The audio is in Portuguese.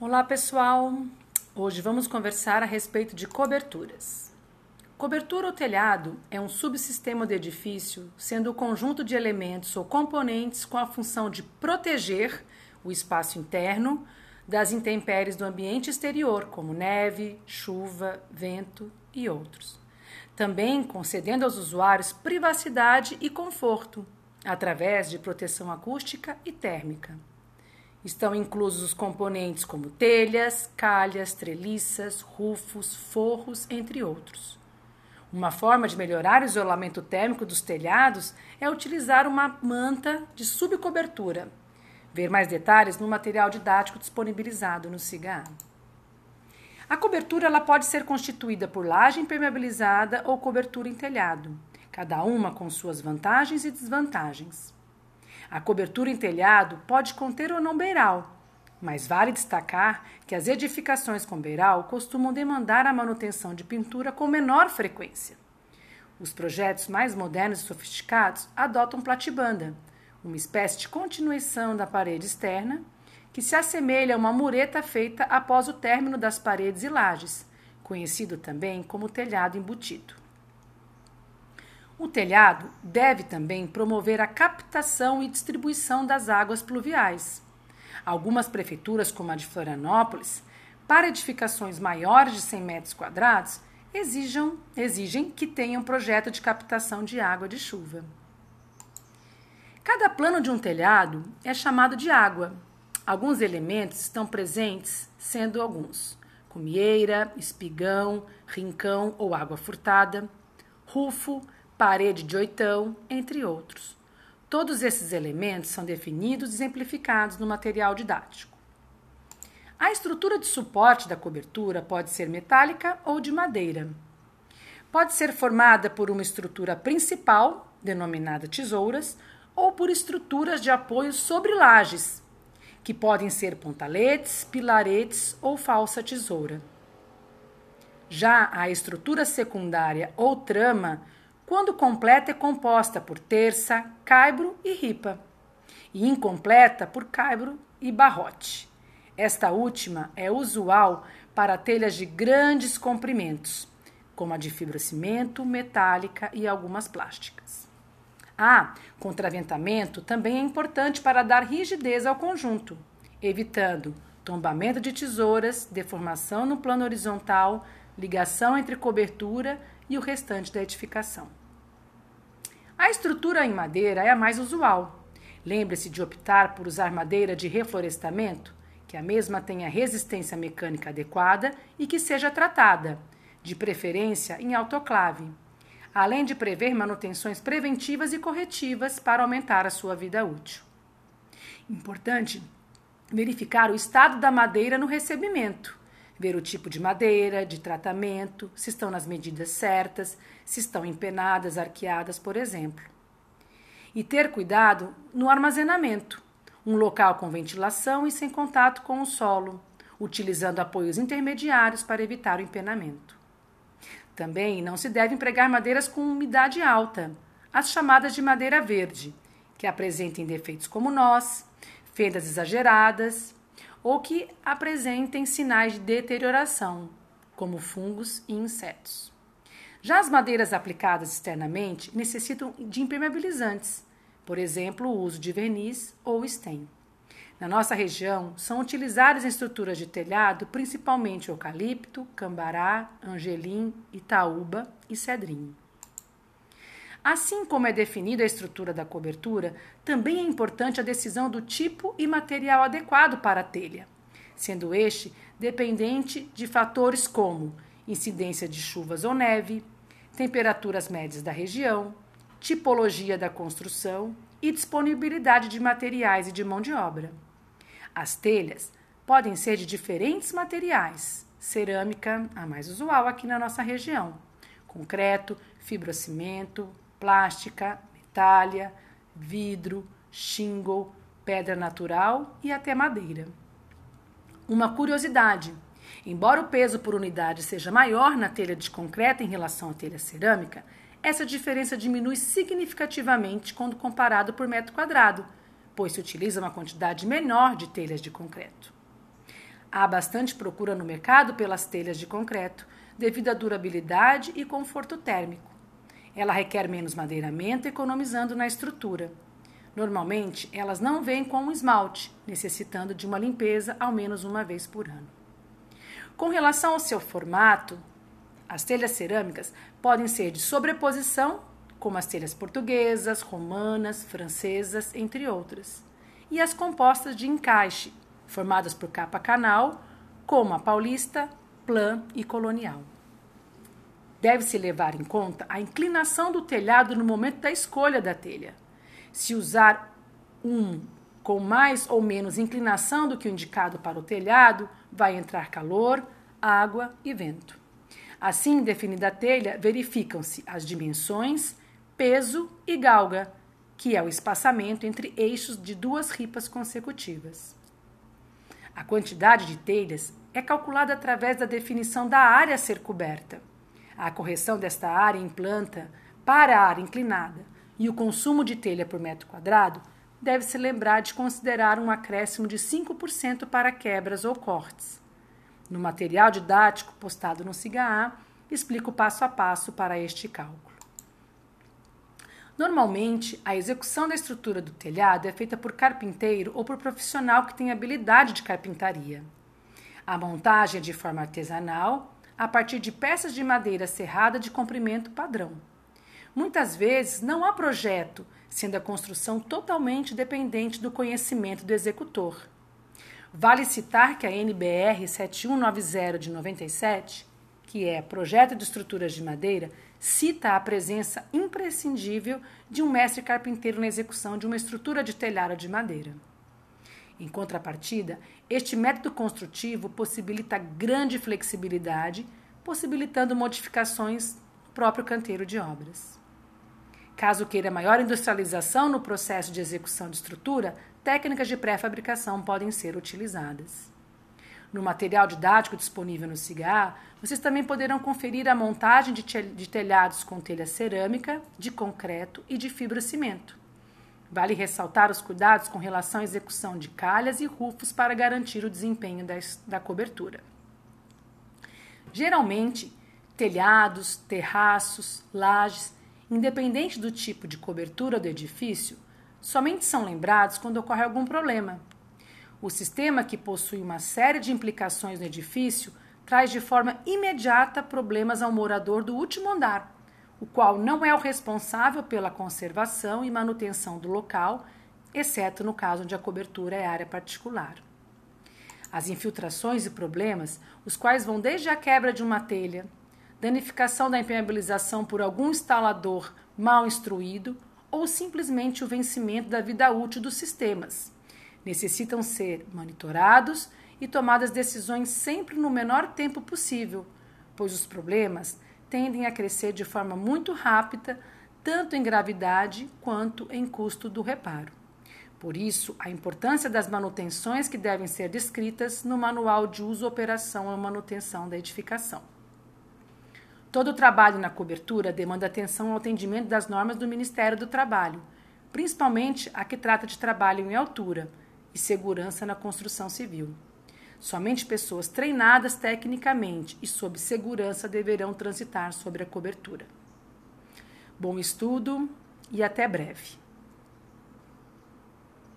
Olá, pessoal! Hoje vamos conversar a respeito de coberturas. Cobertura ou telhado é um subsistema do edifício, sendo o conjunto de elementos ou componentes com a função de proteger o espaço interno das intempéries do ambiente exterior, como neve, chuva, vento e outros. Também concedendo aos usuários privacidade e conforto, através de proteção acústica e térmica. Estão inclusos os componentes como telhas, calhas, treliças, rufos, forros, entre outros. Uma forma de melhorar o isolamento térmico dos telhados é utilizar uma manta de subcobertura. Ver mais detalhes no material didático disponibilizado no SIGA. A cobertura ela pode ser constituída por laje impermeabilizada ou cobertura em telhado, cada uma com suas vantagens e desvantagens. A cobertura em telhado pode conter ou não beiral, mas vale destacar que as edificações com beiral costumam demandar a manutenção de pintura com menor frequência. Os projetos mais modernos e sofisticados adotam platibanda, uma espécie de continuação da parede externa, que se assemelha a uma mureta feita após o término das paredes e lajes, conhecido também como telhado embutido. O telhado deve também promover a captação e distribuição das águas pluviais. Algumas prefeituras, como a de Florianópolis, para edificações maiores de 100 metros quadrados, exijam, exigem que tenham projeto de captação de água de chuva. Cada plano de um telhado é chamado de água. Alguns elementos estão presentes, sendo alguns: comieira, espigão, rincão ou água furtada, rufo, parede de oitão, entre outros. Todos esses elementos são definidos e exemplificados no material didático. A estrutura de suporte da cobertura pode ser metálica ou de madeira. Pode ser formada por uma estrutura principal, denominada tesouras, ou por estruturas de apoio sobre lajes, que podem ser pontaletes, pilaretes ou falsa tesoura. Já a estrutura secundária ou trama quando completa, é composta por terça, caibro e ripa, e incompleta por caibro e barrote. Esta última é usual para telhas de grandes comprimentos, como a de fibrocimento, metálica e algumas plásticas. A contraventamento também é importante para dar rigidez ao conjunto, evitando tombamento de tesouras, deformação no plano horizontal, ligação entre cobertura e o restante da edificação. A estrutura em madeira é a mais usual. Lembre-se de optar por usar madeira de reflorestamento, que a mesma tenha resistência mecânica adequada e que seja tratada, de preferência em autoclave, além de prever manutenções preventivas e corretivas para aumentar a sua vida útil. Importante verificar o estado da madeira no recebimento ver o tipo de madeira, de tratamento, se estão nas medidas certas, se estão empenadas, arqueadas, por exemplo. E ter cuidado no armazenamento, um local com ventilação e sem contato com o solo, utilizando apoios intermediários para evitar o empenamento. Também não se deve empregar madeiras com umidade alta, as chamadas de madeira verde, que apresentem defeitos como nós, fendas exageradas, ou que apresentem sinais de deterioração, como fungos e insetos. Já as madeiras aplicadas externamente necessitam de impermeabilizantes, por exemplo, o uso de verniz ou stem. Na nossa região, são utilizadas em estruturas de telhado principalmente eucalipto, cambará, angelim, itaúba e cedrinho. Assim como é definida a estrutura da cobertura, também é importante a decisão do tipo e material adequado para a telha, sendo este dependente de fatores como incidência de chuvas ou neve, temperaturas médias da região, tipologia da construção e disponibilidade de materiais e de mão de obra. As telhas podem ser de diferentes materiais, cerâmica, a mais usual aqui na nossa região, concreto, fibrocimento, plástica, metalha, vidro, shingle, pedra natural e até madeira. Uma curiosidade: embora o peso por unidade seja maior na telha de concreto em relação à telha cerâmica, essa diferença diminui significativamente quando comparado por metro quadrado, pois se utiliza uma quantidade menor de telhas de concreto. Há bastante procura no mercado pelas telhas de concreto, devido à durabilidade e conforto térmico. Ela requer menos madeiramento, economizando na estrutura. Normalmente, elas não vêm com esmalte, necessitando de uma limpeza ao menos uma vez por ano. Com relação ao seu formato, as telhas cerâmicas podem ser de sobreposição, como as telhas portuguesas, romanas, francesas, entre outras, e as compostas de encaixe, formadas por capa canal, como a paulista, plan e colonial. Deve-se levar em conta a inclinação do telhado no momento da escolha da telha. Se usar um com mais ou menos inclinação do que o indicado para o telhado, vai entrar calor, água e vento. Assim, definida a telha, verificam-se as dimensões, peso e galga, que é o espaçamento entre eixos de duas ripas consecutivas. A quantidade de telhas é calculada através da definição da área a ser coberta. A correção desta área em planta para a área inclinada e o consumo de telha por metro quadrado deve-se lembrar de considerar um acréscimo de 5% para quebras ou cortes. No material didático postado no SIGA explico passo a passo para este cálculo. Normalmente, a execução da estrutura do telhado é feita por carpinteiro ou por profissional que tem habilidade de carpintaria. A montagem é de forma artesanal, a partir de peças de madeira serrada de comprimento padrão. Muitas vezes não há projeto, sendo a construção totalmente dependente do conhecimento do executor. Vale citar que a NBR 7190 de 97, que é Projeto de Estruturas de Madeira, cita a presença imprescindível de um mestre carpinteiro na execução de uma estrutura de telhado de madeira. Em contrapartida, este método construtivo possibilita grande flexibilidade, possibilitando modificações no próprio canteiro de obras. Caso queira maior industrialização no processo de execução de estrutura, técnicas de pré-fabricação podem ser utilizadas. No material didático disponível no CIGA, vocês também poderão conferir a montagem de telhados com telha cerâmica, de concreto e de fibrocimento. Vale ressaltar os cuidados com relação à execução de calhas e rufos para garantir o desempenho da cobertura. Geralmente, telhados, terraços, lajes independente do tipo de cobertura do edifício, somente são lembrados quando ocorre algum problema. O sistema, que possui uma série de implicações no edifício, traz de forma imediata problemas ao morador do último andar, o qual não é o responsável pela conservação e manutenção do local, exceto no caso onde a cobertura é área particular. As infiltrações e problemas, os quais vão desde a quebra de uma telha, danificação da impermeabilização por algum instalador mal instruído ou simplesmente o vencimento da vida útil dos sistemas. Necessitam ser monitorados e tomadas decisões sempre no menor tempo possível, pois os problemas tendem a crescer de forma muito rápida, tanto em gravidade quanto em custo do reparo. Por isso, a importância das manutenções que devem ser descritas no Manual de Uso, Operação e Manutenção da Edificação. Todo o trabalho na cobertura demanda atenção ao atendimento das normas do Ministério do Trabalho, principalmente a que trata de trabalho em altura e segurança na construção civil. Somente pessoas treinadas tecnicamente e sob segurança deverão transitar sobre a cobertura. Bom estudo e até breve.